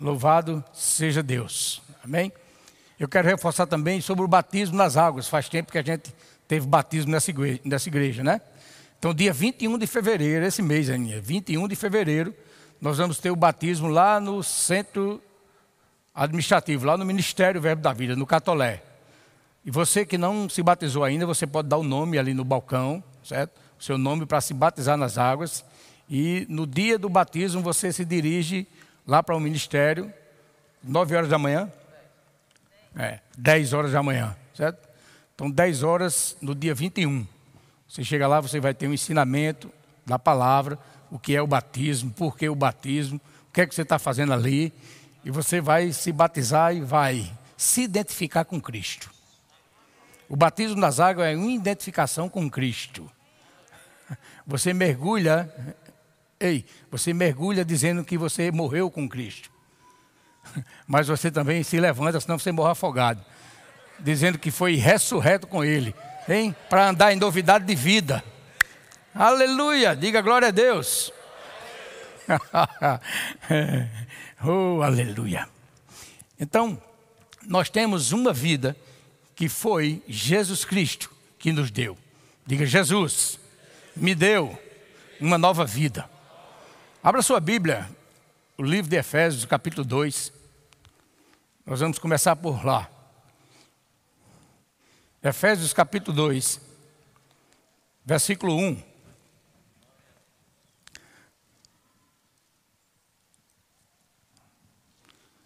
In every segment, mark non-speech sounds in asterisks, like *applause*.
Louvado seja Deus. Amém? Eu quero reforçar também sobre o batismo nas águas. Faz tempo que a gente teve batismo nessa igreja, nessa igreja né? Então, dia 21 de fevereiro, esse mês, Aninha, 21 de fevereiro, nós vamos ter o batismo lá no centro administrativo, lá no Ministério Verbo da Vida, no Catolé. E você que não se batizou ainda, você pode dar o nome ali no balcão, certo? O seu nome para se batizar nas águas. E no dia do batismo você se dirige lá para o ministério, 9 horas da manhã? É, 10 horas da manhã, certo? Então, 10 horas no dia 21. Você chega lá, você vai ter um ensinamento da palavra, o que é o batismo, por que o batismo, o que é que você está fazendo ali. E você vai se batizar e vai se identificar com Cristo. O batismo nas águas é uma identificação com Cristo. Você mergulha, ei, você mergulha dizendo que você morreu com Cristo. *laughs* Mas você também se levanta, senão você morre afogado. Dizendo que foi ressurreto com Ele, hein? Para andar em novidade de vida. Aleluia! Diga glória a Deus. *laughs* oh, aleluia. Então, nós temos uma vida que foi Jesus Cristo que nos deu. Diga, Jesus me deu uma nova vida. Abra sua Bíblia, o livro de Efésios, capítulo 2. Nós vamos começar por lá. Efésios, capítulo 2, versículo 1.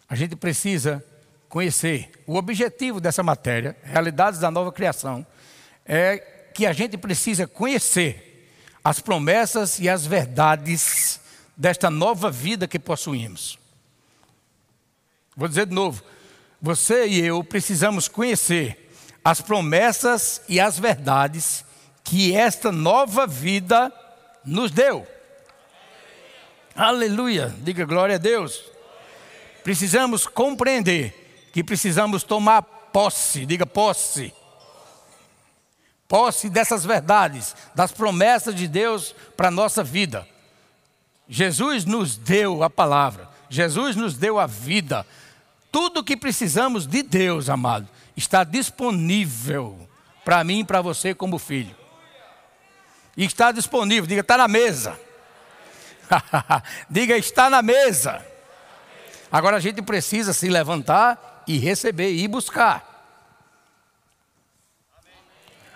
A gente precisa conhecer. O objetivo dessa matéria, Realidades da Nova Criação, é que a gente precisa conhecer as promessas e as verdades desta nova vida que possuímos. Vou dizer de novo. Você e eu precisamos conhecer as promessas e as verdades que esta nova vida nos deu. Aleluia. Diga glória a Deus. Precisamos compreender que precisamos tomar posse, diga posse. Posse dessas verdades, das promessas de Deus para a nossa vida. Jesus nos deu a palavra, Jesus nos deu a vida. Tudo que precisamos de Deus, amado, está disponível para mim e para você como filho. E está disponível, diga, está na mesa. *laughs* diga, está na mesa. Agora a gente precisa se levantar e receber e buscar.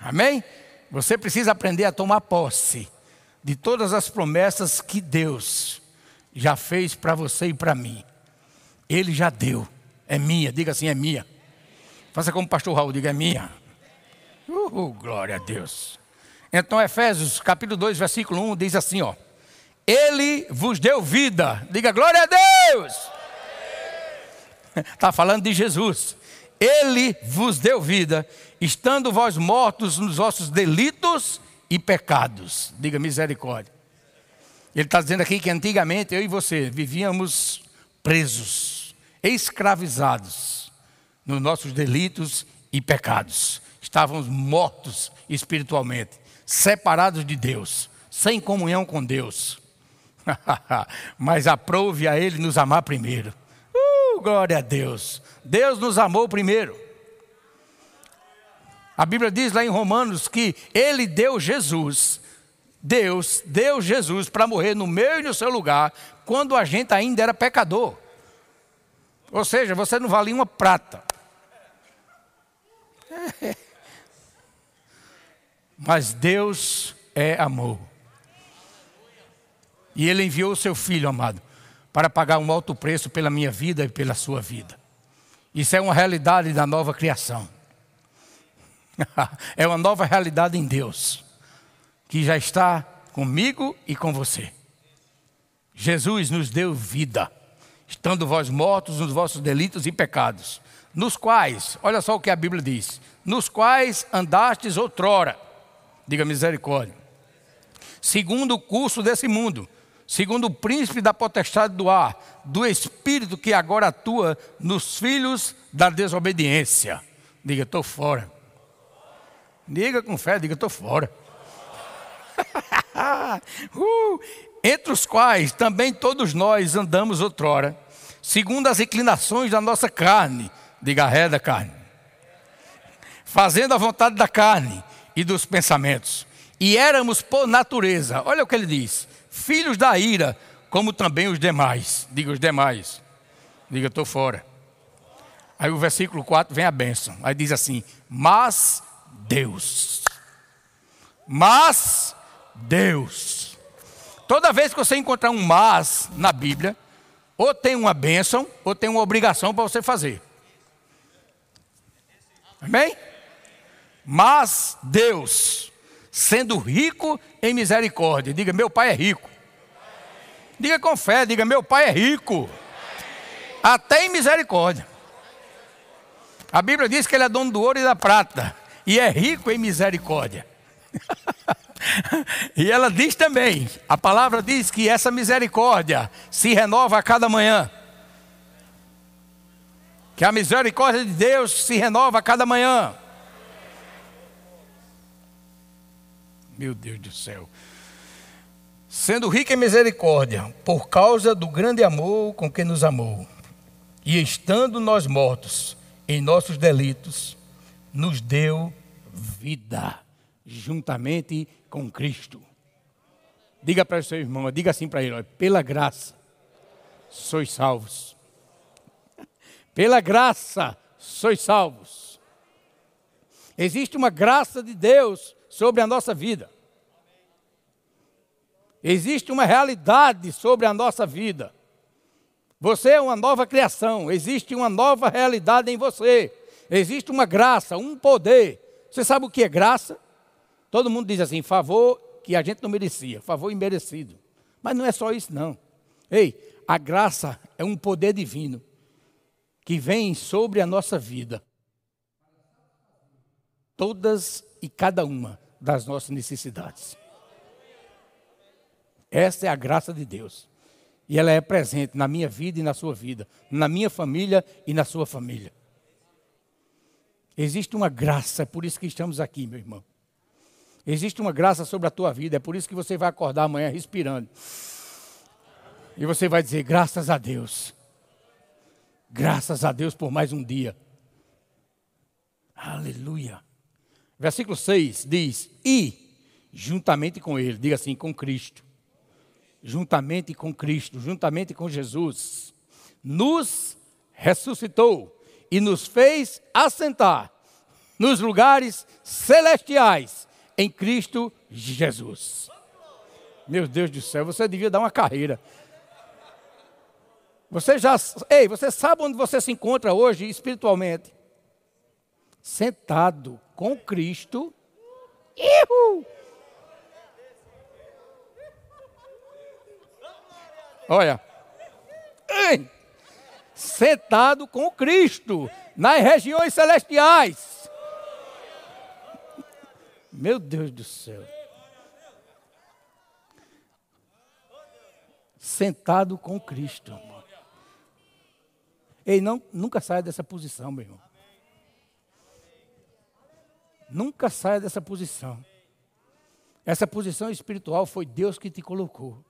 Amém? Você precisa aprender a tomar posse de todas as promessas que Deus já fez para você e para mim. Ele já deu. É minha, diga assim, é minha. Faça como o pastor Raul, diga é minha. Uh, glória a Deus. Então, Efésios capítulo 2, versículo 1 diz assim: ó. Ele vos deu vida. Diga glória a Deus. Está *laughs* falando de Jesus. Ele vos deu vida, estando vós mortos nos vossos delitos e pecados. Diga misericórdia. Ele está dizendo aqui que antigamente eu e você vivíamos presos, escravizados nos nossos delitos e pecados. Estávamos mortos espiritualmente, separados de Deus, sem comunhão com Deus. *laughs* Mas aprove a Ele nos amar primeiro glória a Deus. Deus nos amou primeiro. A Bíblia diz lá em Romanos que Ele deu Jesus, Deus deu Jesus para morrer no meu e no seu lugar, quando a gente ainda era pecador. Ou seja, você não valia uma prata. *laughs* Mas Deus é amor. E Ele enviou o seu Filho amado para pagar um alto preço pela minha vida e pela sua vida. Isso é uma realidade da nova criação. *laughs* é uma nova realidade em Deus, que já está comigo e com você. Jesus nos deu vida, estando vós mortos nos vossos delitos e pecados, nos quais, olha só o que a Bíblia diz: nos quais andastes outrora, diga misericórdia, segundo o curso desse mundo segundo o príncipe da potestade do ar, do espírito que agora atua nos filhos da desobediência. Diga, estou fora. Diga com fé, diga, estou fora. *laughs* uh, entre os quais também todos nós andamos outrora, segundo as inclinações da nossa carne, diga ré da carne, fazendo a vontade da carne e dos pensamentos. E éramos por natureza, olha o que ele diz: filhos da ira, como também os demais. Diga os demais. Diga, estou fora. Aí o versículo 4 vem a bênção. Aí diz assim: Mas Deus. Mas Deus. Toda vez que você encontrar um mas na Bíblia, ou tem uma bênção, ou tem uma obrigação para você fazer. Amém? Mas Deus, sendo rico em misericórdia, diga: Meu pai é rico. Diga com fé, diga: Meu pai é rico. Até em misericórdia. A Bíblia diz que ele é dono do ouro e da prata, e é rico em misericórdia. *laughs* e ela diz também: a palavra diz que essa misericórdia se renova a cada manhã. Que a misericórdia de Deus se renova a cada manhã. Meu Deus do céu. Sendo rica em misericórdia, por causa do grande amor com que nos amou, e estando nós mortos em nossos delitos, nos deu vida juntamente com Cristo. Diga para o seu irmão, diga assim para ele: pela graça sois salvos. *laughs* Pela graça sois salvos. Existe uma graça de Deus sobre a nossa vida. Existe uma realidade sobre a nossa vida. Você é uma nova criação, existe uma nova realidade em você. Existe uma graça, um poder. Você sabe o que é graça? Todo mundo diz assim, favor que a gente não merecia, favor imerecido. Mas não é só isso, não. Ei, a graça é um poder divino que vem sobre a nossa vida. Todas e cada uma das nossas necessidades. Essa é a graça de Deus. E ela é presente na minha vida e na sua vida, na minha família e na sua família. Existe uma graça, é por isso que estamos aqui, meu irmão. Existe uma graça sobre a tua vida, é por isso que você vai acordar amanhã respirando. E você vai dizer: graças a Deus. Graças a Deus por mais um dia. Aleluia. Versículo 6 diz: E juntamente com Ele, diga assim, com Cristo, juntamente com Cristo, juntamente com Jesus, nos ressuscitou e nos fez assentar nos lugares celestiais em Cristo Jesus. Meu Deus do céu, você devia dar uma carreira. Você já, ei, você sabe onde você se encontra hoje espiritualmente? Sentado com Cristo. Ihu! Olha. Ei, sentado com Cristo nas regiões celestiais. Meu Deus do céu. Sentado com Cristo. Ei, não, nunca saia dessa posição, meu irmão. Nunca saia dessa posição. Essa posição espiritual foi Deus que te colocou.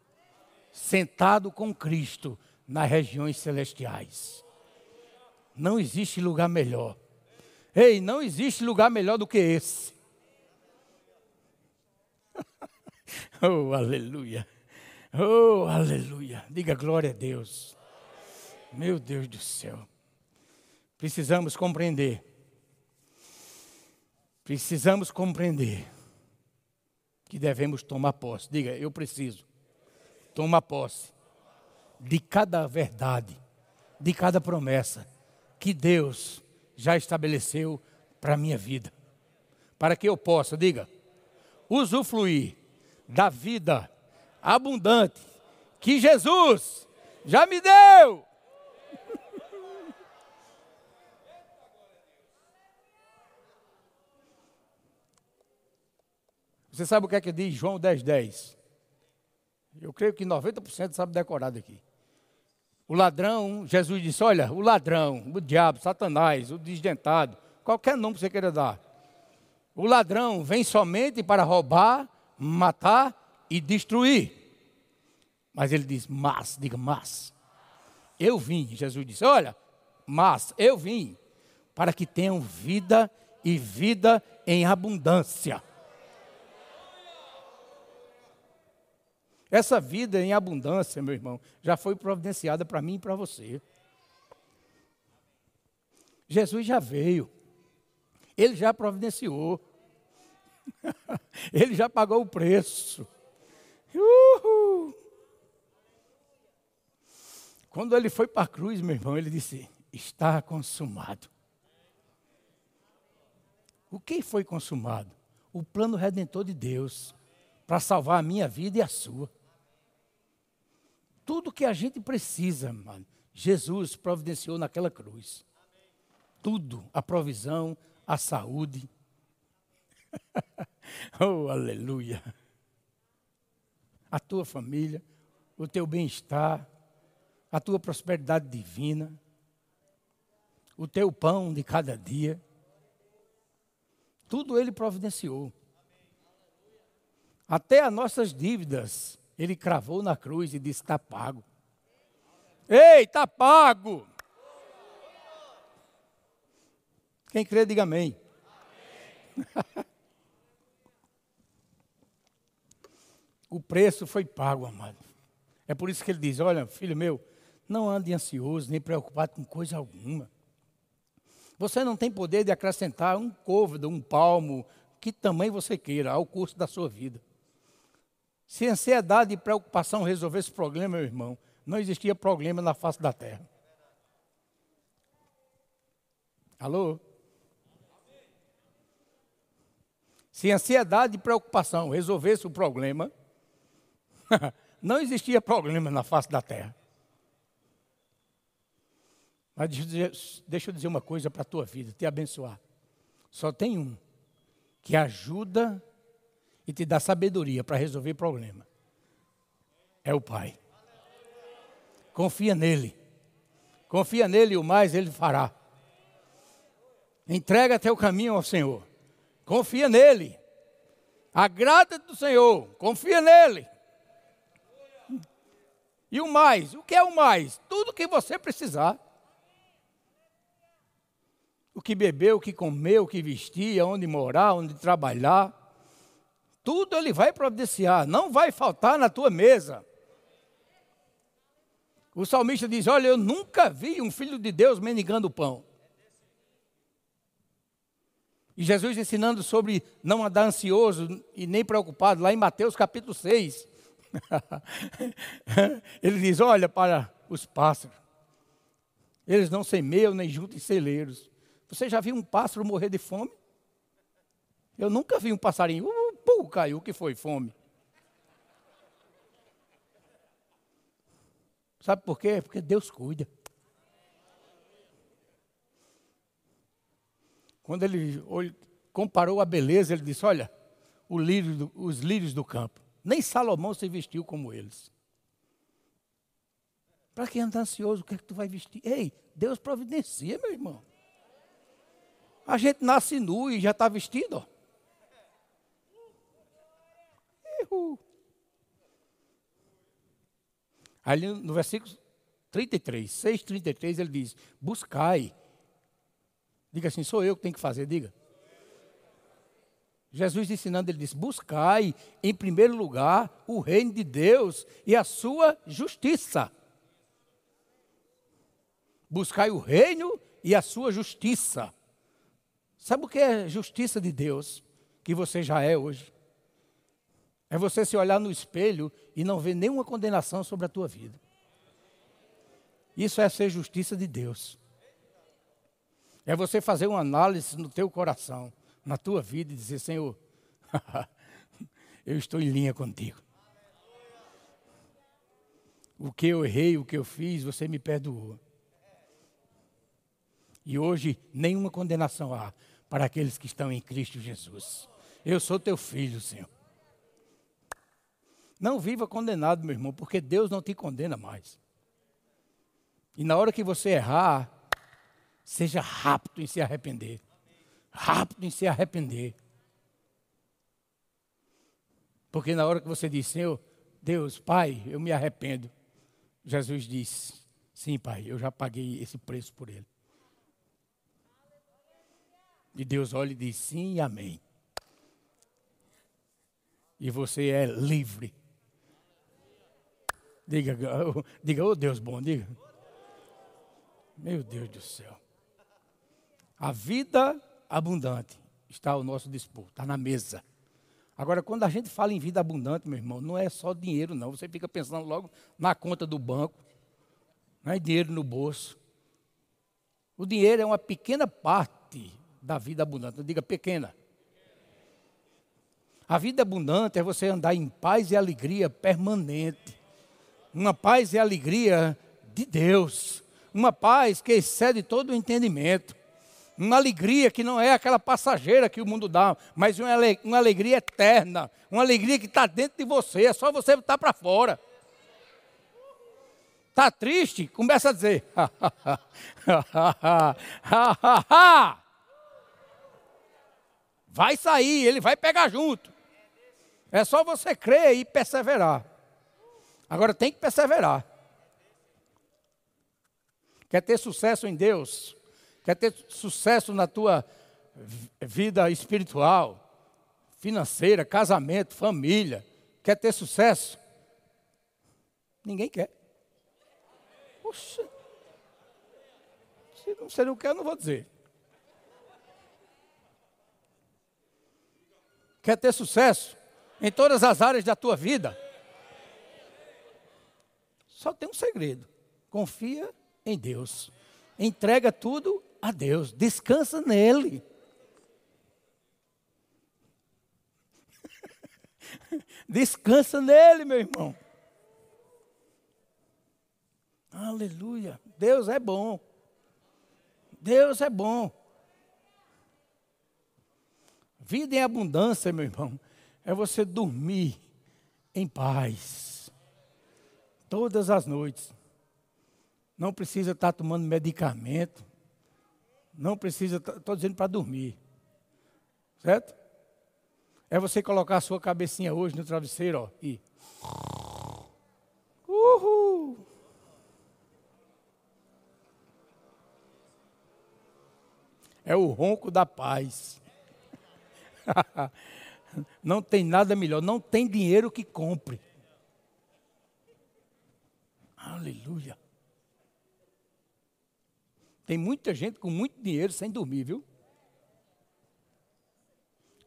Sentado com Cristo nas regiões celestiais. Não existe lugar melhor. Ei, não existe lugar melhor do que esse. *laughs* Oh, aleluia. Oh, aleluia. Diga glória a Deus. Meu Deus do céu. Precisamos compreender. Precisamos compreender que devemos tomar posse. Diga, eu preciso tomar posse de cada verdade, de cada promessa que Deus já estabeleceu para a minha vida. Para que eu possa, diga, usufruir da vida abundante que Jesus já me deu. Você sabe o que é que diz João 10, 10? Eu creio que 90% sabe decorado aqui. O ladrão, Jesus disse: Olha, o ladrão, o diabo, Satanás, o desdentado, qualquer nome que você queira dar. O ladrão vem somente para roubar, matar e destruir. Mas ele diz: Mas, diga mas. eu vim. Jesus disse: Olha, mas eu vim para que tenham vida e vida em abundância. Essa vida em abundância, meu irmão, já foi providenciada para mim e para você. Jesus já veio. Ele já providenciou. *laughs* Ele já pagou o preço. Uhul. Quando ele foi para a cruz, meu irmão, ele disse: Está consumado. O que foi consumado? O plano redentor de Deus para salvar a minha vida e a sua. Tudo que a gente precisa, mano, Jesus providenciou naquela cruz. Tudo, a provisão, a saúde. *laughs* oh, aleluia. A tua família, o teu bem-estar, a tua prosperidade divina, o teu pão de cada dia. Tudo ele providenciou. Até as nossas dívidas, ele cravou na cruz e disse: está pago. Ei, está pago. Quem crê, diga amém. amém. *laughs* o preço foi pago, amado. É por isso que ele diz: Olha, filho meu, não ande ansioso nem preocupado com coisa alguma. Você não tem poder de acrescentar um côvado, um palmo, que tamanho você queira, ao curso da sua vida. Se ansiedade e preocupação resolvesse esse problema, meu irmão, não existia problema na face da terra. Alô? Se ansiedade e preocupação resolvesse o problema, *laughs* não existia problema na face da terra. Mas deixa eu dizer uma coisa para a tua vida, te abençoar. Só tem um que ajuda e te dá sabedoria para resolver problema. É o Pai. Confia nele. Confia nele e o mais ele fará. Entrega teu caminho ao Senhor. Confia nele. Agrada do Senhor. Confia nele. E o mais, o que é o mais? Tudo que você precisar o que beber, o que comer, o que vestir, onde morar, onde trabalhar. Tudo ele vai providenciar, não vai faltar na tua mesa. O salmista diz: Olha, eu nunca vi um filho de Deus mendigando pão. E Jesus ensinando sobre não andar ansioso e nem preocupado, lá em Mateus capítulo 6. *laughs* Ele diz: Olha para os pássaros, eles não semeiam nem juntam celeiros, você já viu um pássaro morrer de fome? Eu nunca vi um passarinho, uh, pum, caiu, que foi? Fome. Sabe por quê? Porque Deus cuida. Quando ele comparou a beleza, ele disse: Olha, lírio, os lírios do campo. Nem Salomão se vestiu como eles. Para quem anda ansioso, o que é que tu vai vestir? Ei, Deus providencia, meu irmão. A gente nasce nu e já está vestido. Uhul. Aí no versículo 33, 6,33, ele diz: Buscai. Diga assim: sou eu que tenho que fazer, diga. Jesus ensinando, ele disse: Buscai em primeiro lugar o reino de Deus e a sua justiça. Buscai o reino e a sua justiça. Sabe o que é justiça de Deus? Que você já é hoje. É você se olhar no espelho e não ver nenhuma condenação sobre a tua vida. Isso é ser justiça de Deus. É você fazer uma análise no teu coração, na tua vida e dizer, Senhor, *laughs* eu estou em linha contigo. O que eu errei, o que eu fiz, você me perdoou. E hoje nenhuma condenação há para aqueles que estão em Cristo Jesus. Eu sou teu filho, Senhor. Não viva condenado, meu irmão, porque Deus não te condena mais. E na hora que você errar, seja rápido em se arrepender. Rápido em se arrepender. Porque na hora que você diz, Senhor, Deus, Pai, eu me arrependo. Jesus diz: Sim, pai, eu já paguei esse preço por ele. E Deus olha e diz sim amém. E você é livre. Diga, *laughs* diga, oh Deus bom, diga. Meu Deus do céu. A vida abundante está ao nosso dispor, está na mesa. Agora, quando a gente fala em vida abundante, meu irmão, não é só dinheiro, não. Você fica pensando logo na conta do banco, não é dinheiro no bolso. O dinheiro é uma pequena parte da vida abundante. Não diga pequena. A vida abundante é você andar em paz e alegria permanente. Uma paz e alegria de Deus. Uma paz que excede todo o entendimento. Uma alegria que não é aquela passageira que o mundo dá, mas uma, alegria eterna. Uma alegria que está dentro de você. É só você estar para fora. Está triste? Começa a dizer. *laughs* Vai sair, ele vai pegar junto. É só você crer e perseverar. Agora tem que perseverar. Quer ter sucesso em Deus? Quer ter sucesso na tua vida espiritual, financeira, casamento, família? Quer ter sucesso? Ninguém quer. Poxa. Se você não quer, eu não vou dizer. Quer ter sucesso em todas as áreas da tua vida? Só tem um segredo: confia em Deus. Entrega tudo a Deus. Descansa nele. *laughs* Descansa nele, meu irmão. Aleluia. Deus é bom. Deus é bom. Vida em abundância, meu irmão, é você dormir em paz. Todas as noites. Não precisa estar tomando medicamento. Não precisa, estou dizendo para dormir. Certo? É você colocar a sua cabecinha hoje no travesseiro, ó, e. Uhul! É o ronco da paz. *laughs* não tem nada melhor, não tem dinheiro que compre. Aleluia. Tem muita gente com muito dinheiro sem dormir, viu?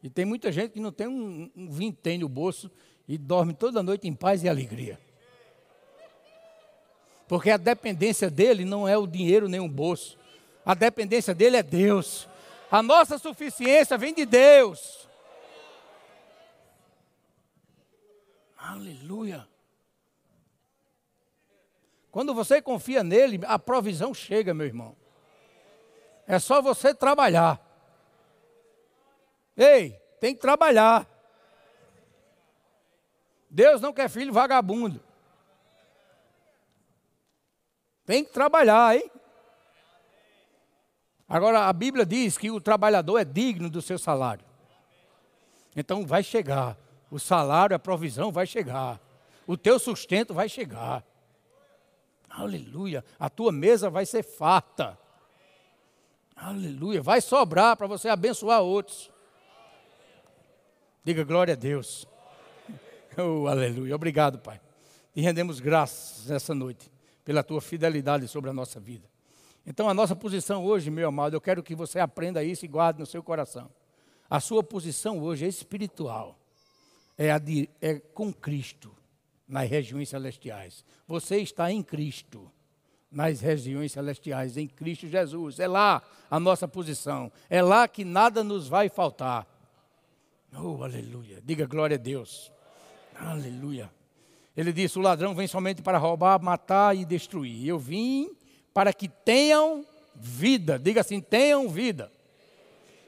E tem muita gente que não tem um, um vintém no bolso e dorme toda noite em paz e alegria. Porque a dependência dele não é o dinheiro nem o bolso. A dependência dele é Deus. A nossa suficiência vem de Deus. Aleluia. Quando você confia nele, a provisão chega, meu irmão. É só você trabalhar. Ei, tem que trabalhar. Deus não quer filho vagabundo. Tem que trabalhar, hein? Agora, a Bíblia diz que o trabalhador é digno do seu salário. Então, vai chegar. O salário, a provisão vai chegar. O teu sustento vai chegar. Aleluia. A tua mesa vai ser farta. Aleluia. Vai sobrar para você abençoar outros. Diga glória a Deus. *laughs* Oh, aleluia. Obrigado, Pai. E rendemos graças nessa noite pela tua fidelidade sobre a nossa vida. Então, a nossa posição hoje, meu amado, eu quero que você aprenda isso e guarde no seu coração. A sua posição hoje é espiritual, é, de, é com Cristo nas regiões celestiais. Você está em Cristo nas regiões celestiais, em Cristo Jesus. É lá a nossa posição. É lá que nada nos vai faltar. Oh, aleluia. Diga glória a Deus. Aleluia. Ele disse: O ladrão vem somente para roubar, matar e destruir. Eu vim para que tenham vida. Diga assim: tenham vida.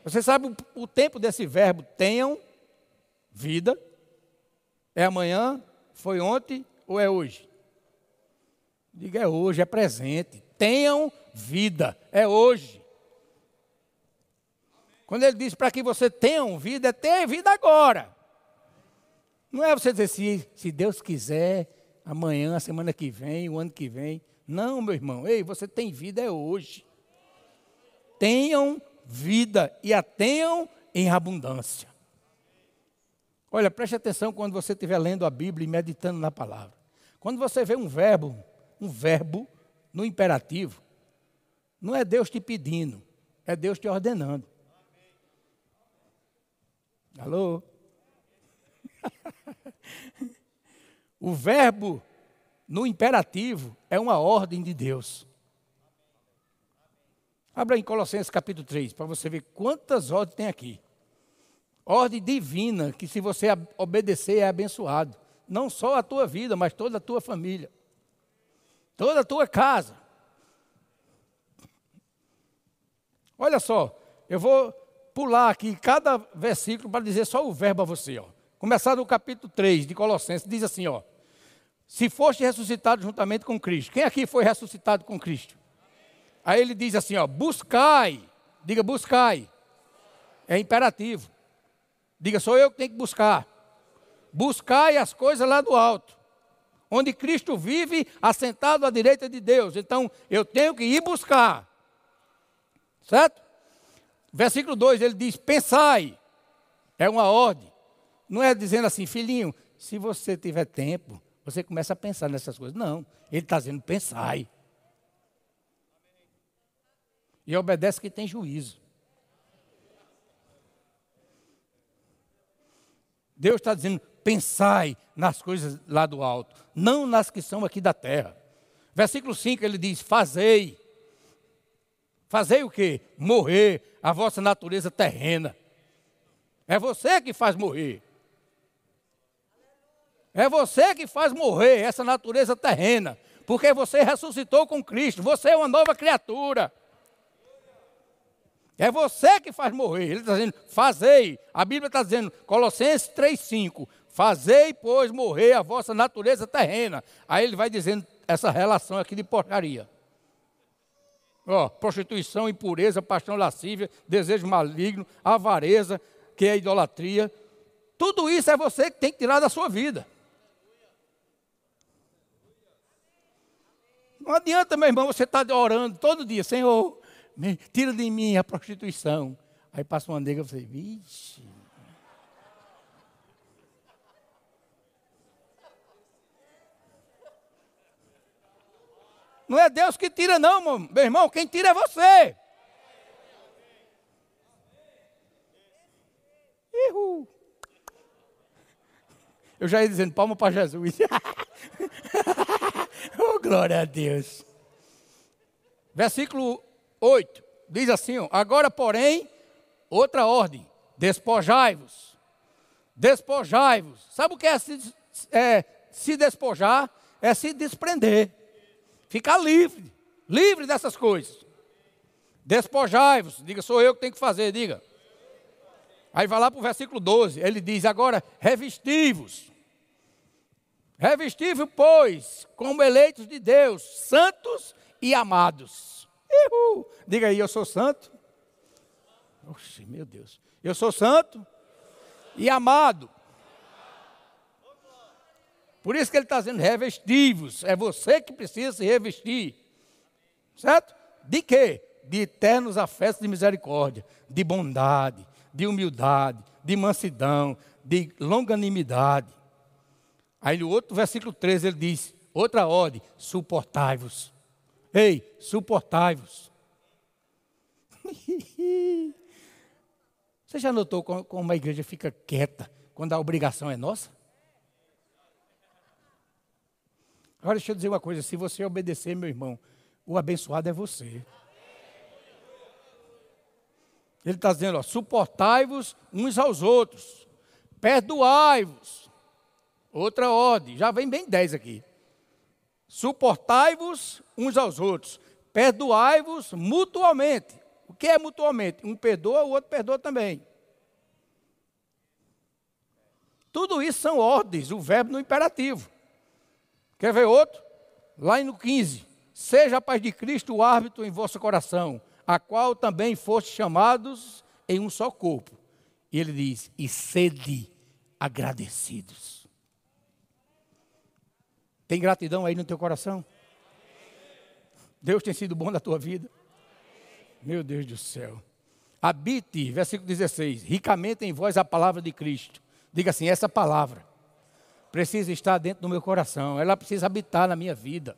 Você sabe o, o tempo desse verbo tenham vida? É amanhã? Foi ontem ou é hoje? Diga é hoje, é presente. Tenham vida, é hoje. Quando ele diz para que você tenha vida, é ter vida agora. Não é você dizer se, se Deus quiser, amanhã, a semana que vem, o ano que vem. Não, meu irmão. Ei, você tem vida é hoje. Tenham vida e a tenham em abundância. Olha, preste atenção quando você estiver lendo a Bíblia e meditando na palavra. Quando você vê um verbo, um verbo no imperativo, não é Deus te pedindo, é Deus te ordenando. Alô? *laughs* o verbo no imperativo é uma ordem de Deus. Abra em Colossenses capítulo 3, para você ver quantas ordens tem aqui. Ordem divina, que se você obedecer é abençoado. Não só a tua vida, mas toda a tua família. Toda a tua casa. Olha só, eu vou pular aqui cada versículo para dizer só o verbo a você. Ó. Começar no capítulo 3 de Colossenses, diz assim, ó. Se foste ressuscitado juntamente com Cristo. Quem aqui foi ressuscitado com Cristo? Aí ele diz assim, ó, buscai. Diga buscai. É imperativo. Diga, sou eu que tenho que buscar. Buscai as coisas lá do alto, onde Cristo vive assentado à direita de Deus. Então, eu tenho que ir buscar. Certo? Versículo 2, ele diz: pensai. É uma ordem. Não é dizendo assim, filhinho, se você tiver tempo, você começa a pensar nessas coisas. Não, ele está dizendo, pensai. E obedece que tem juízo. Deus está dizendo: pensai nas coisas lá do alto, não nas que são aqui da terra. Versículo 5 ele diz: fazei. Fazei o que? Morrer a vossa natureza terrena. É você que faz morrer. É você que faz morrer essa natureza terrena. Porque você ressuscitou com Cristo. Você é uma nova criatura. É você que faz morrer. Ele está dizendo, fazei. A Bíblia está dizendo, Colossenses 3,5. Fazei, pois, morrer a vossa natureza terrena. Aí ele vai dizendo essa relação aqui de porcaria. Ó, prostituição, impureza, paixão lascívia, desejo maligno, avareza, que é idolatria. Tudo isso é você que tem que tirar da sua vida. Não adianta, meu irmão, você estar tá orando todo dia, Senhor, tira de mim a prostituição. Aí passa uma nega e você, vixe. Não é Deus que tira, não, meu irmão. Quem tira é você. Ihu. Eu já ia dizendo palma para Jesus. *laughs* oh, glória a Deus. Versículo 8, diz assim: ó, agora, porém, outra ordem: despojai-vos. Despojai-vos. Sabe o que é se, é se despojar? É se desprender. Ficar livre. Livre dessas coisas. Despojai-vos. Diga, sou eu que tenho que fazer, diga. Aí vai lá para o versículo 12. Ele diz: agora, revesti-vos. Revesti-vos, pois, como eleitos de Deus, santos e amados Uhul. Diga aí, eu sou santo. Oxe, meu Deus. Eu sou santo e amado. Por isso que ele está dizendo revestivos. É você que precisa se revestir. Certo? De quê? De eternos afetos de misericórdia, de bondade, de humildade, de mansidão, de longanimidade. Aí no outro versículo 13 ele diz, outra ordem, suportai-vos. Ei, suportai-vos. *laughs* Você já notou como a igreja fica quieta quando a obrigação é nossa? Agora deixa eu dizer uma coisa: se você obedecer, meu irmão, o abençoado é você. Ele está dizendo, suportai-vos uns aos outros, perdoai-vos. Outra ordem, já vem bem dez aqui. Suportai-vos uns aos outros, perdoai-vos mutuamente. O que é mutuamente? Um perdoa, o outro perdoa também. Tudo isso são ordens, o verbo no imperativo. Quer ver outro? Lá no 15. Seja a paz de Cristo o árbitro em vosso coração, a qual também foste chamados em um só corpo. E ele diz: e sede agradecidos. Tem gratidão aí no teu coração? Deus tem sido bom na tua vida? Meu Deus do céu. Habite, versículo 16, ricamente em vós a palavra de Cristo. Diga assim: essa palavra precisa estar dentro do meu coração, ela precisa habitar na minha vida.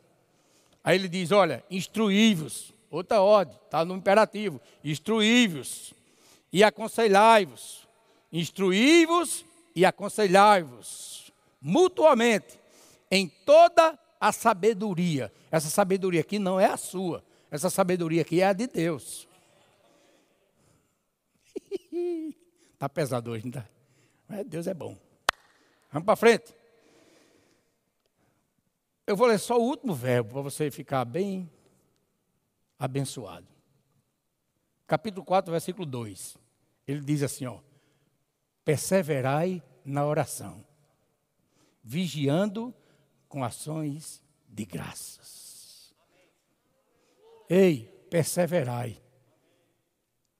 Aí ele diz: olha, instruí-vos, outra ordem, está no imperativo: instruí-vos e aconselhai-vos. Instruí-vos e aconselhai-vos mutuamente em toda a sabedoria. Essa sabedoria aqui não é a sua, essa sabedoria aqui é a de Deus. Está *laughs* pesado hoje, não está? Mas Deus é bom. Vamos para frente. Eu vou ler só o último verbo para você ficar bem abençoado. Capítulo 4, versículo 2. Ele diz assim, ó: Perseverai na oração, vigiando com ações de graças. Ei, perseverai.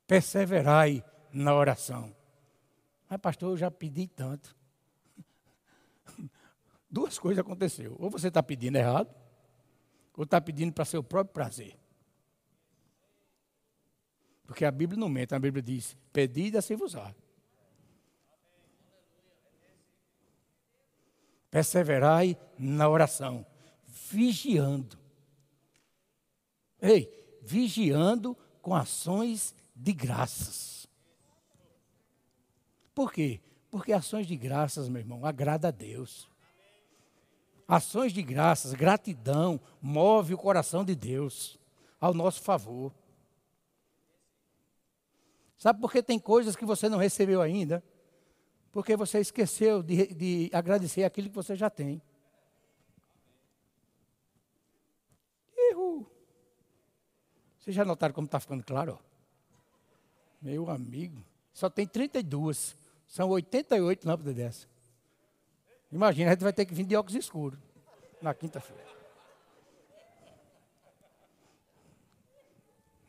Perseverai na oração. Mas, pastor, eu já pedi tanto. *laughs* Duas coisas aconteceu. Ou você está pedindo errado, ou está pedindo para seu próprio prazer. Porque a Bíblia não mente, a Bíblia diz: pedida se vos Perseverai na oração, vigiando. Ei, vigiando com ações de graças. Por quê? Porque ações de graças, meu irmão, agrada a Deus. Ações de graças, gratidão, move o coração de Deus ao nosso favor. Sabe por que tem coisas que você não recebeu ainda? Porque você esqueceu de, de agradecer aquilo que você já tem. Ihu. Vocês já notaram como está ficando claro? Meu amigo, só tem 32. São 88 lâmpadas dessas. Imagina, a gente vai ter que vir de óculos escuros na quinta-feira.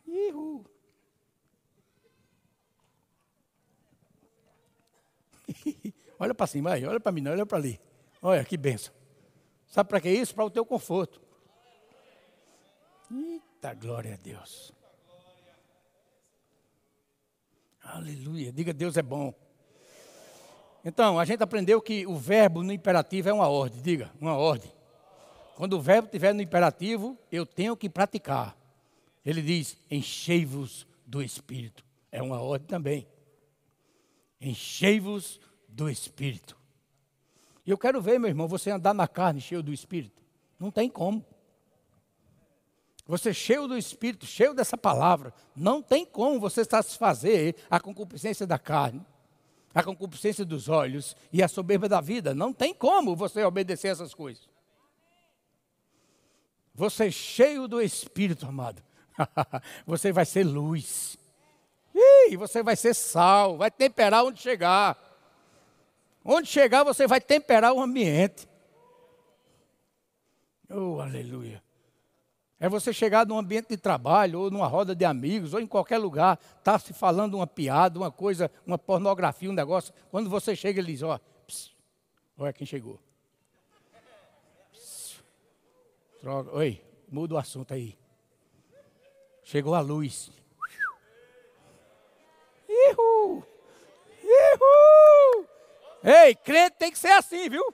Ihu. *laughs* olha para cima olha para mim, não, olha para ali. Olha que benção. Sabe para que isso? Para o teu conforto. Eita, glória a Deus. Aleluia. Diga, Deus é bom. Então, a gente aprendeu que o verbo no imperativo é uma ordem. Diga, uma ordem. Quando o verbo estiver no imperativo, eu tenho que praticar. Ele diz: enchei-vos do Espírito. É uma ordem também. Enchei-vos do Espírito. E eu quero ver, meu irmão, você andar na carne cheio do Espírito. Não tem como. Você cheio do Espírito, cheio dessa palavra, não tem como você satisfazer a concupiscência da carne, a concupiscência dos olhos e a soberba da vida. Não tem como você obedecer essas coisas. Você cheio do Espírito, amado, *laughs* você vai ser luz. E você vai ser sal, vai temperar onde chegar. Onde chegar, você vai temperar o ambiente. Oh, aleluia. É você chegar num ambiente de trabalho, ou numa roda de amigos, ou em qualquer lugar, está se falando uma piada, uma coisa, uma pornografia, um negócio. Quando você chega, ele diz: Ó, oh, olha quem chegou. Droga. Oi, muda o assunto aí. Chegou a luz. Ihu! Ihu! Ei, crente tem que ser assim, viu?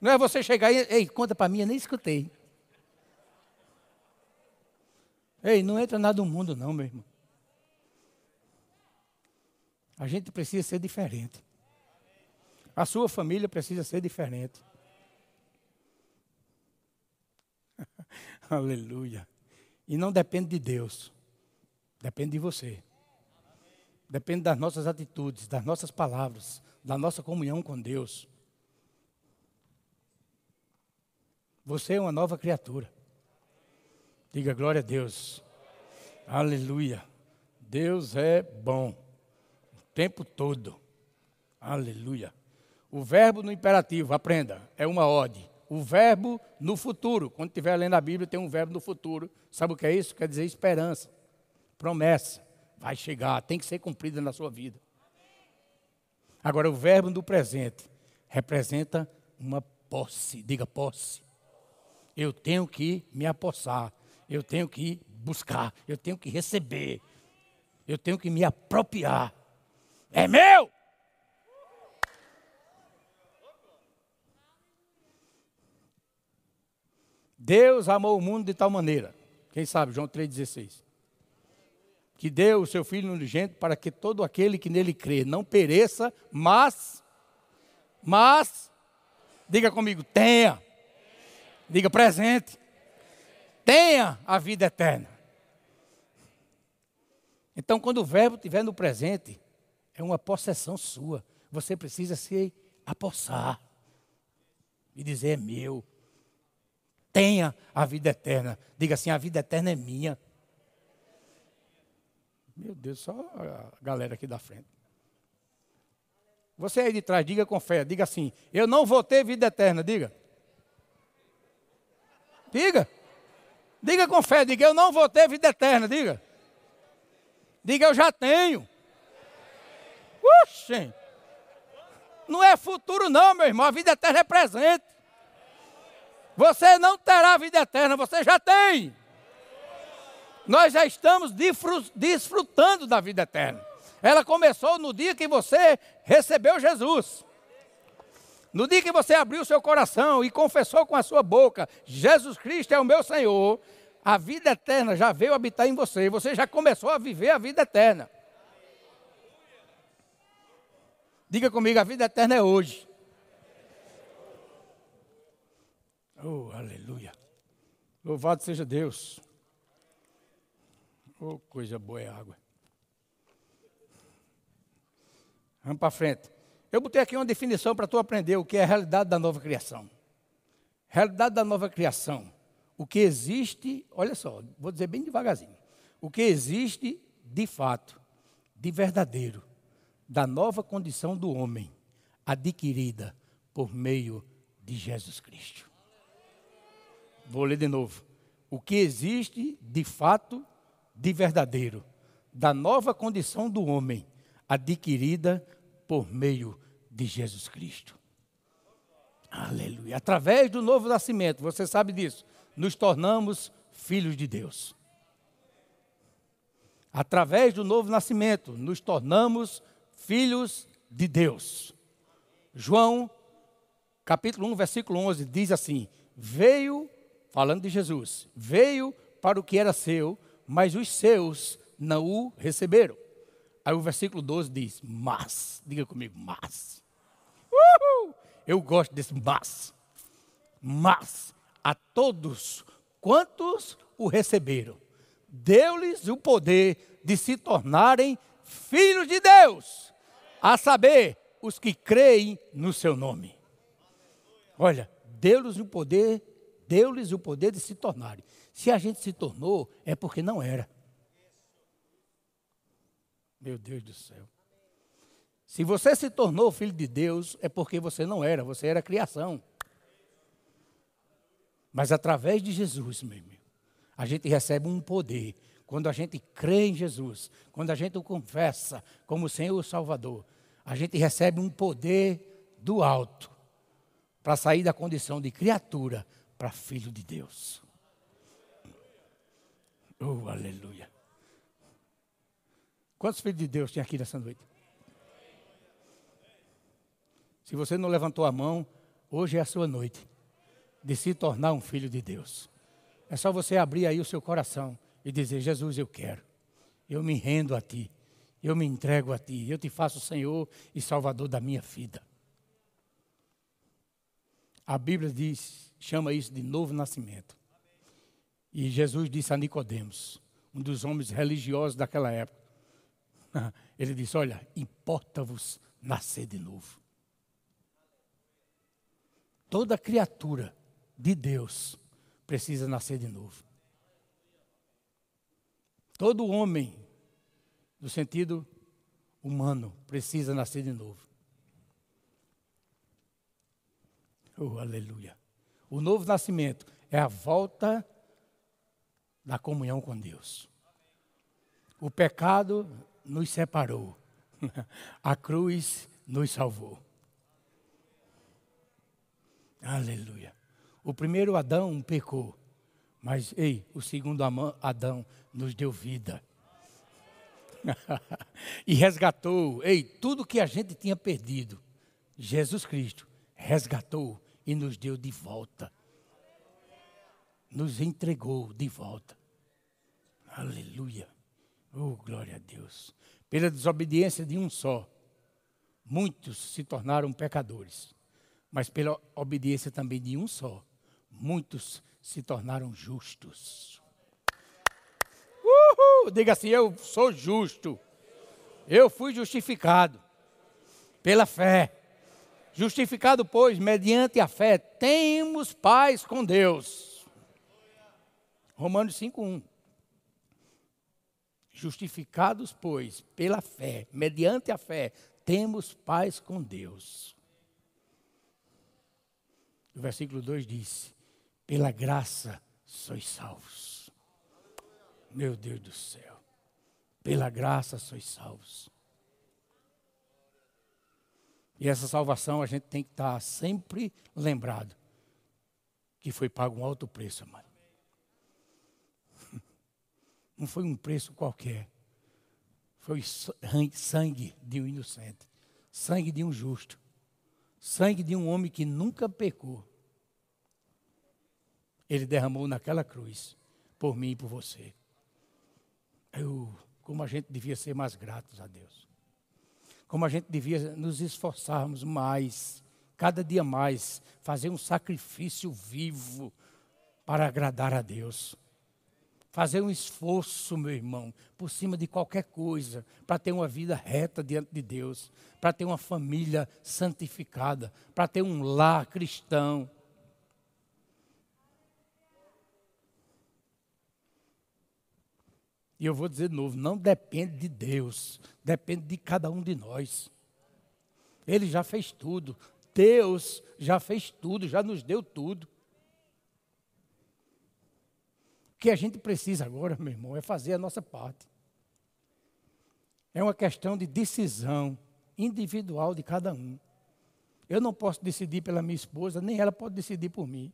Não é você chegar e, ei, conta para mim, eu nem escutei. Ei, não entra nada no mundo não, meu irmão. A gente precisa ser diferente. A sua família precisa ser diferente. *laughs* Aleluia. E não depende de Deus. Depende de você. Depende das nossas atitudes, das nossas palavras, da nossa comunhão com Deus. Você é uma nova criatura. Diga glória a Deus. Aleluia. Deus é bom. O tempo todo. Aleluia. O verbo no imperativo, aprenda, é uma ode. O verbo no futuro, quando estiver lendo a Bíblia, tem um verbo no futuro. Sabe o que é isso? Quer dizer esperança, promessa vai chegar, tem que ser cumprida na sua vida. Agora, o verbo do presente representa uma posse, diga posse. Eu tenho que me apossar, eu tenho que buscar, eu tenho que receber, eu tenho que me apropriar. É meu! Deus amou o mundo de tal maneira, quem sabe, João 3,16, que deu o seu Filho unigênito para que todo aquele que nele crê não pereça, mas, mas, diga comigo, tenha, diga presente, tenha a vida eterna. Então, quando o verbo estiver no presente, é uma possessão sua. Você precisa se apossar e dizer: é meu tenha a vida eterna. Diga assim: a vida eterna é minha. Meu Deus, só a galera aqui da frente. Você aí de trás, diga com fé, diga assim: eu não vou ter vida eterna, diga. Diga. Diga com fé, diga: eu não vou ter vida eterna, diga. Diga: eu já tenho. Oxê. Não é futuro, não, meu irmão. A vida eterna é presente. Você não terá vida eterna, você já tem. Nós já estamos desfrutando da vida eterna. Ela começou no dia que você recebeu Jesus. No dia que você abriu seu coração e confessou com a sua boca: Jesus Cristo é o meu Senhor, a vida eterna já veio habitar em você. Você já começou a viver a vida eterna. Diga comigo: a vida eterna é hoje. Oh, aleluia. Louvado seja Deus. Oh, coisa boa é água. Vamos para frente. Eu botei aqui uma definição para tu aprender o que é a realidade da nova criação. Realidade da nova criação. O que existe, olha só, vou dizer bem devagarzinho. O que existe de fato, de verdadeiro, da nova condição do homem, adquirida por meio de Jesus Cristo. Vou ler de novo. O que existe de fato, de verdadeiro, da nova condição do homem, adquirida por meio de Jesus Cristo. Aleluia. Através do novo nascimento, você sabe disso, nos tornamos filhos de Deus. Através do novo nascimento, nos tornamos filhos de Deus. João, capítulo 1, versículo 11, diz assim: Veio falando de Jesus, veio para o que era seu, mas os seus não o receberam. Aí o versículo 12 diz: Mas, diga comigo, mas. Uhul! Eu gosto desse mas. Mas a todos quantos o receberam, deu-lhes o poder de se tornarem filhos de Deus, a saber, os que creem no seu nome. Olha, deu-lhes o poder deu-lhes o poder de se tornarem. Se a gente se tornou, é porque não era. Meu Deus do céu. Se você se tornou filho de Deus, é porque você não era, você era criação. Mas através de Jesus, meu irmão, a gente recebe um poder. Quando a gente crê em Jesus, quando a gente o confessa como Senhor Salvador, a gente recebe um poder do alto para sair da condição de criatura para filho de Deus. Oh, aleluia. Quantos filhos de Deus tem aqui nessa noite? Se você não levantou a mão, hoje é a sua noite de se tornar um filho de Deus. É só você abrir aí o seu coração e dizer: Jesus, eu quero. Eu me rendo a Ti. Eu me entrego a Ti. Eu te faço Senhor e Salvador da minha vida. A Bíblia diz chama isso de novo nascimento. E Jesus disse a Nicodemos, um dos homens religiosos daquela época, *laughs* ele disse: Olha, importa-vos nascer de novo. Toda criatura de Deus precisa nascer de novo. Todo homem, no sentido humano, precisa nascer de novo. Oh, aleluia. O novo nascimento é a volta da comunhão com Deus. O pecado nos separou, *laughs* a cruz nos salvou. Aleluia. O primeiro Adão pecou, Mas, ei, o segundo Adão nos deu vida. *laughs* e resgatou, ei, tudo que a gente tinha perdido. Jesus Cristo resgatou e nos deu de volta. Nos entregou de volta. Aleluia. Oh, glória a Deus. Pela desobediência de um só, muitos se tornaram pecadores. Mas pela obediência também de um só, muitos se tornaram justos. Uhul! Diga assim: Eu sou justo. Eu fui justificado pela fé. Justificado, pois, mediante a fé, temos paz com Deus. Romanos 5:1. Justificados, pois, pela fé, mediante a fé, temos paz com Deus. O versículo 2 diz: pela graça sois salvos. Meu Deus do céu. Pela graça sois salvos. E essa salvação a gente tem que estar sempre lembrado que foi pago um alto preço, amado. Não foi um preço qualquer. Foi sangue de um inocente, sangue de um justo, sangue de um homem que nunca pecou ele derramou naquela cruz por mim e por você. Eu, como a gente devia ser mais gratos a Deus. Como a gente devia nos esforçarmos mais, cada dia mais, fazer um sacrifício vivo para agradar a Deus. Fazer um esforço, meu irmão, por cima de qualquer coisa, para ter uma vida reta diante de Deus, para ter uma família santificada, para ter um lar cristão, E eu vou dizer de novo: não depende de Deus, depende de cada um de nós. Ele já fez tudo. Deus já fez tudo, já nos deu tudo. O que a gente precisa agora, meu irmão, é fazer a nossa parte. É uma questão de decisão individual de cada um. Eu não posso decidir pela minha esposa, nem ela pode decidir por mim.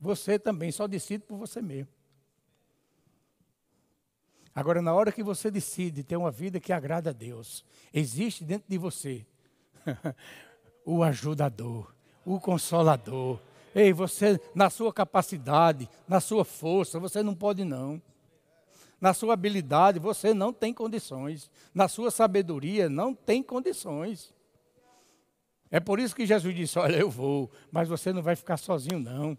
Você também só decide por você mesmo. Agora, na hora que você decide ter uma vida que agrada a Deus, existe dentro de você *laughs* o ajudador, o consolador. Ei, você, na sua capacidade, na sua força, você não pode não. Na sua habilidade, você não tem condições. Na sua sabedoria, não tem condições. É por isso que Jesus disse: Olha, eu vou, mas você não vai ficar sozinho, não.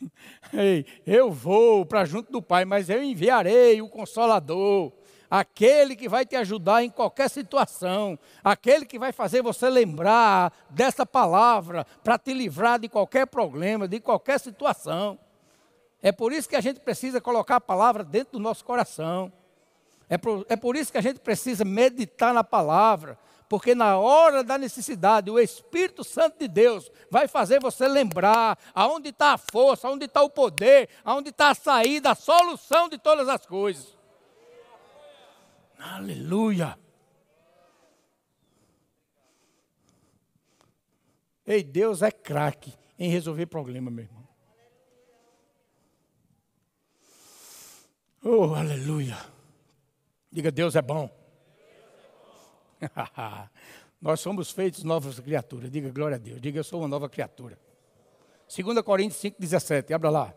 *laughs* Ei, eu vou para junto do Pai, mas eu enviarei o Consolador, aquele que vai te ajudar em qualquer situação, aquele que vai fazer você lembrar dessa palavra para te livrar de qualquer problema, de qualquer situação. É por isso que a gente precisa colocar a palavra dentro do nosso coração. É por, é por isso que a gente precisa meditar na palavra, porque na hora da necessidade, o Espírito Santo de Deus vai fazer você lembrar aonde está a força, aonde está o poder, aonde está a saída, a solução de todas as coisas. Aleluia. Ei, Deus é craque em resolver problema, meu irmão. Oh, aleluia. Diga, Deus é bom. *laughs* Nós somos feitos novas criaturas. Diga glória a Deus. Diga eu sou uma nova criatura. 2 Coríntios 5, 17. Abra lá.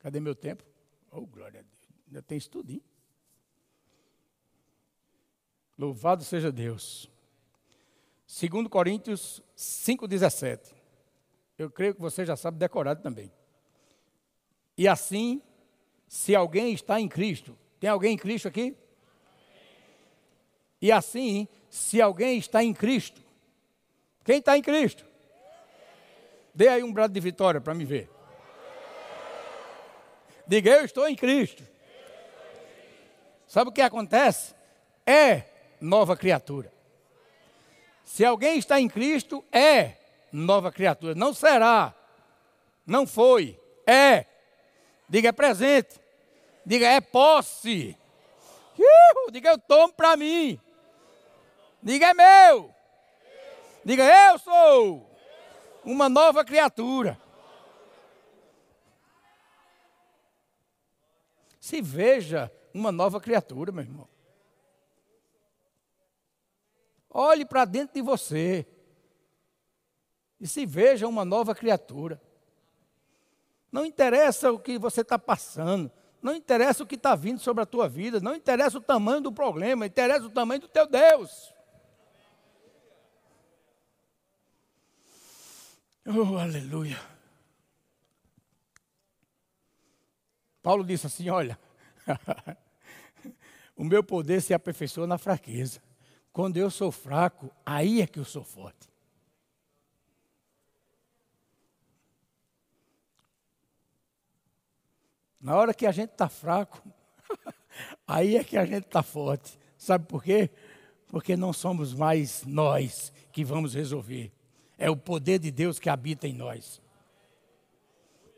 Cadê meu tempo? Oh, glória a Deus. Ainda tem estudinho. Louvado seja Deus. 2 Coríntios 5, 17. Eu creio que você já sabe decorado também. E assim, se alguém está em Cristo, tem alguém em Cristo aqui? E assim, se alguém está em Cristo, quem está em Cristo? Dê aí um brado de vitória para me ver. Diga, eu estou em Cristo. Sabe o que acontece? É nova criatura. Se alguém está em Cristo, é nova criatura. Não será, não foi, é. Diga é presente, diga é posse. Uh, diga eu tomo para mim. Diga é meu. Diga eu sou uma nova criatura. Se veja uma nova criatura, meu irmão. Olhe para dentro de você e se veja uma nova criatura. Não interessa o que você está passando, não interessa o que está vindo sobre a tua vida, não interessa o tamanho do problema, interessa o tamanho do teu Deus. Oh, aleluia. Paulo disse assim: Olha, *laughs* o meu poder se aperfeiçoa na fraqueza. Quando eu sou fraco, aí é que eu sou forte. Na hora que a gente está fraco, *laughs* aí é que a gente está forte. Sabe por quê? Porque não somos mais nós que vamos resolver. É o poder de Deus que habita em nós.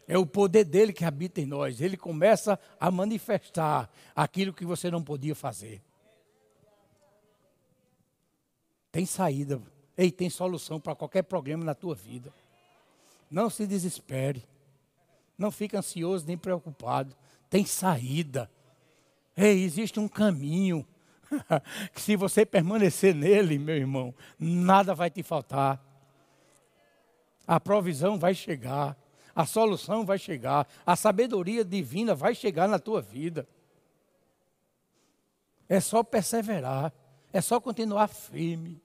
É o poder dele que habita em nós. Ele começa a manifestar aquilo que você não podia fazer. Tem saída. Ei, tem solução para qualquer problema na tua vida. Não se desespere. Não fique ansioso nem preocupado. Tem saída. Ei, existe um caminho. *laughs* que se você permanecer nele, meu irmão, nada vai te faltar. A provisão vai chegar. A solução vai chegar. A sabedoria divina vai chegar na tua vida. É só perseverar. É só continuar firme,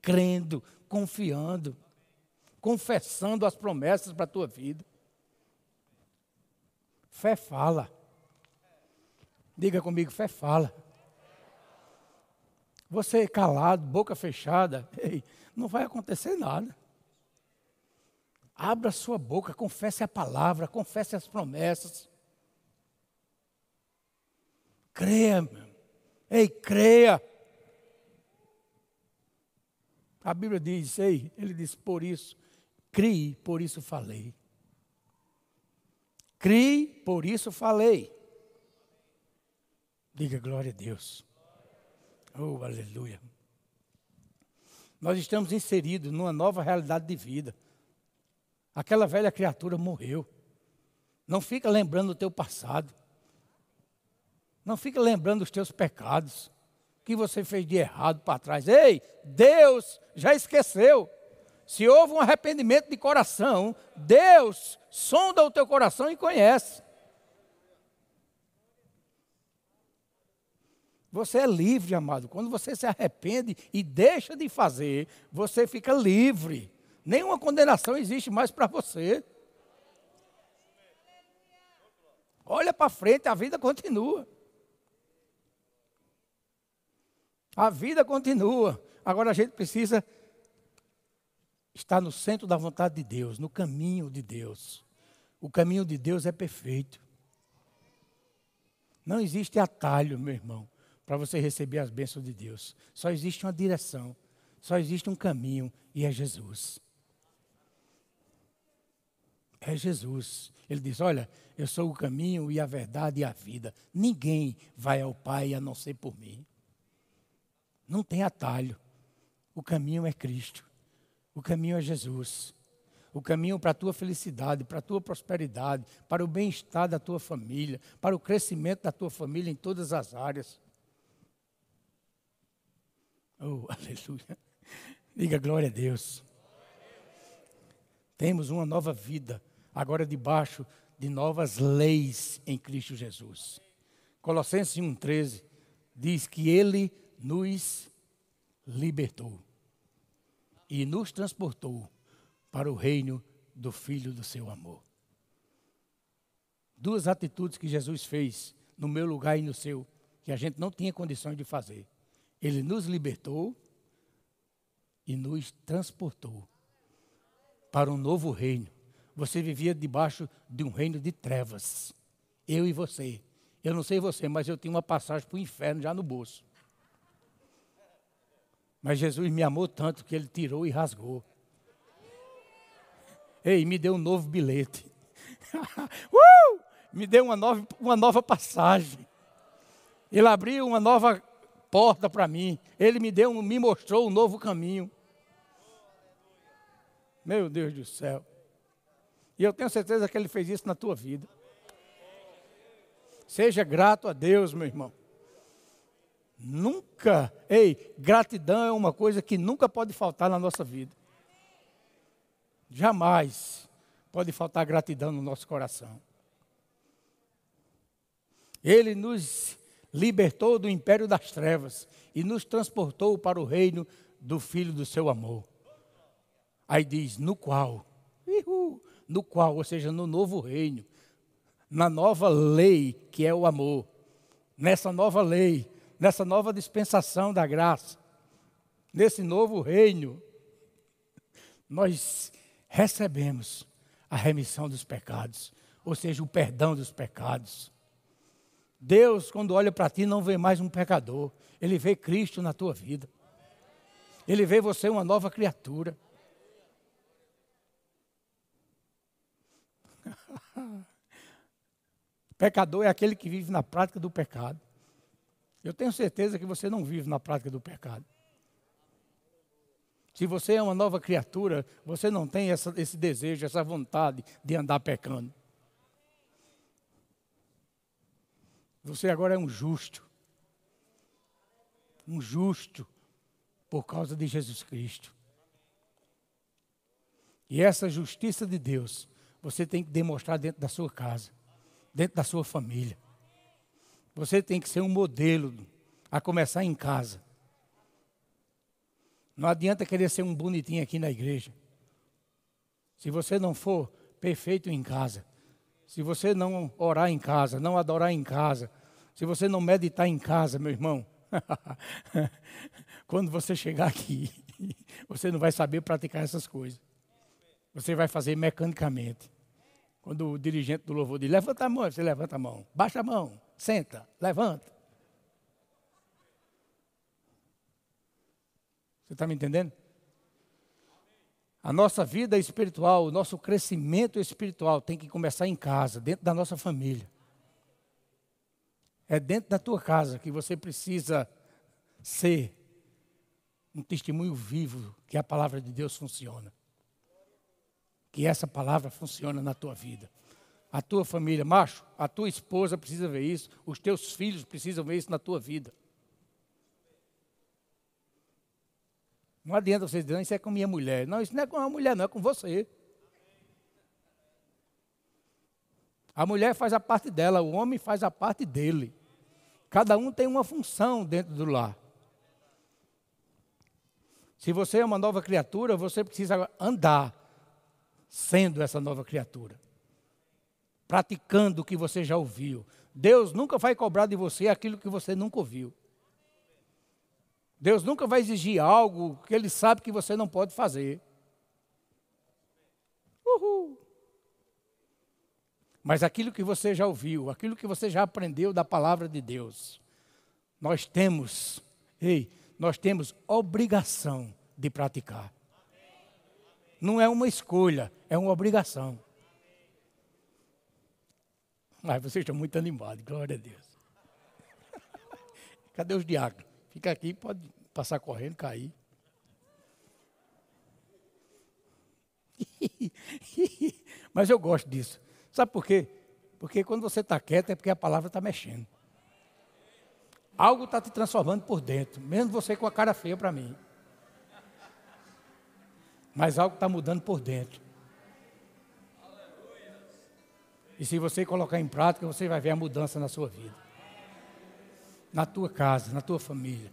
crendo, confiando, confessando as promessas para a tua vida. Fé fala. Diga comigo, fé fala. Você calado, boca fechada, *laughs* ei, não vai acontecer nada. Abra sua boca, confesse a palavra, confesse as promessas. Creia, meu. ei, creia. A Bíblia diz, ei, ele diz, por isso, crie, por isso falei. Criei, por isso falei. Diga glória a Deus. Oh, aleluia. Nós estamos inseridos numa nova realidade de vida. Aquela velha criatura morreu. Não fica lembrando do teu passado. Não fica lembrando dos teus pecados. Que você fez de errado para trás. Ei, Deus já esqueceu. Se houve um arrependimento de coração, Deus sonda o teu coração e conhece. Você é livre, amado. Quando você se arrepende e deixa de fazer, você fica livre. Nenhuma condenação existe mais para você. Olha para frente, a vida continua. A vida continua. Agora a gente precisa está no centro da vontade de Deus, no caminho de Deus. O caminho de Deus é perfeito. Não existe atalho, meu irmão, para você receber as bênçãos de Deus. Só existe uma direção, só existe um caminho e é Jesus. É Jesus. Ele diz: Olha, eu sou o caminho e a verdade e a vida. Ninguém vai ao Pai a não ser por mim. Não tem atalho. O caminho é Cristo. O caminho é Jesus. O caminho para a tua felicidade, para a tua prosperidade, para o bem-estar da tua família, para o crescimento da tua família em todas as áreas. Oh, *laughs* aleluia. Diga glória a Deus. Temos uma nova vida, agora debaixo de novas leis em Cristo Jesus. Colossenses 1,13 diz que Ele nos libertou e nos transportou para o reino do Filho do seu amor. Duas atitudes que Jesus fez no meu lugar e no seu, que a gente não tinha condições de fazer. Ele nos libertou e nos transportou para um novo reino. Você vivia debaixo de um reino de trevas. Eu e você. Eu não sei você, mas eu tinha uma passagem para o inferno já no bolso. Mas Jesus me amou tanto que ele tirou e rasgou. Ei, me deu um novo bilhete. *laughs* uh! Me deu uma nova, uma nova passagem. Ele abriu uma nova porta para mim. Ele me deu, me mostrou um novo caminho. Meu Deus do céu. E eu tenho certeza que ele fez isso na tua vida. Seja grato a Deus, meu irmão. Nunca, ei, gratidão é uma coisa que nunca pode faltar na nossa vida. Jamais pode faltar gratidão no nosso coração. Ele nos libertou do império das trevas e nos transportou para o reino do Filho do seu amor. Aí diz, no qual, no qual, ou seja, no novo reino, na nova lei que é o amor, nessa nova lei, nessa nova dispensação da graça, nesse novo reino, nós recebemos a remissão dos pecados, ou seja, o perdão dos pecados. Deus, quando olha para ti, não vê mais um pecador, ele vê Cristo na tua vida. Ele vê você uma nova criatura. *laughs* Pecador é aquele que vive na prática do pecado. Eu tenho certeza que você não vive na prática do pecado. Se você é uma nova criatura, você não tem essa, esse desejo, essa vontade de andar pecando. Você agora é um justo. Um justo por causa de Jesus Cristo. E essa justiça de Deus, você tem que demonstrar dentro da sua casa dentro da sua família. Você tem que ser um modelo, a começar em casa. Não adianta querer ser um bonitinho aqui na igreja. Se você não for perfeito em casa, se você não orar em casa, não adorar em casa, se você não meditar em casa, meu irmão, *laughs* quando você chegar aqui, *laughs* você não vai saber praticar essas coisas. Você vai fazer mecanicamente. Quando o dirigente do louvor diz, levanta a mão, você levanta a mão. Baixa a mão, senta, levanta. Você está me entendendo? A nossa vida espiritual, o nosso crescimento espiritual tem que começar em casa, dentro da nossa família. É dentro da tua casa que você precisa ser um testemunho vivo que a palavra de Deus funciona que essa palavra funciona na tua vida. A tua família, macho, a tua esposa precisa ver isso, os teus filhos precisam ver isso na tua vida. Não adianta vocês dizerem, isso é com minha mulher. Não, isso não é com a mulher, não, é com você. A mulher faz a parte dela, o homem faz a parte dele. Cada um tem uma função dentro do lar. Se você é uma nova criatura, você precisa andar sendo essa nova criatura, praticando o que você já ouviu. Deus nunca vai cobrar de você aquilo que você nunca ouviu. Deus nunca vai exigir algo que Ele sabe que você não pode fazer. Uhul. Mas aquilo que você já ouviu, aquilo que você já aprendeu da palavra de Deus, nós temos, ei, nós temos obrigação de praticar. Não é uma escolha, é uma obrigação. Mas vocês estão muito animados, glória a Deus. *laughs* Cadê os diáconos? Fica aqui, pode passar correndo, cair. *laughs* Mas eu gosto disso. Sabe por quê? Porque quando você está quieto é porque a palavra está mexendo. Algo está te transformando por dentro, mesmo você com a cara feia para mim mas algo está mudando por dentro. E se você colocar em prática, você vai ver a mudança na sua vida, na tua casa, na tua família.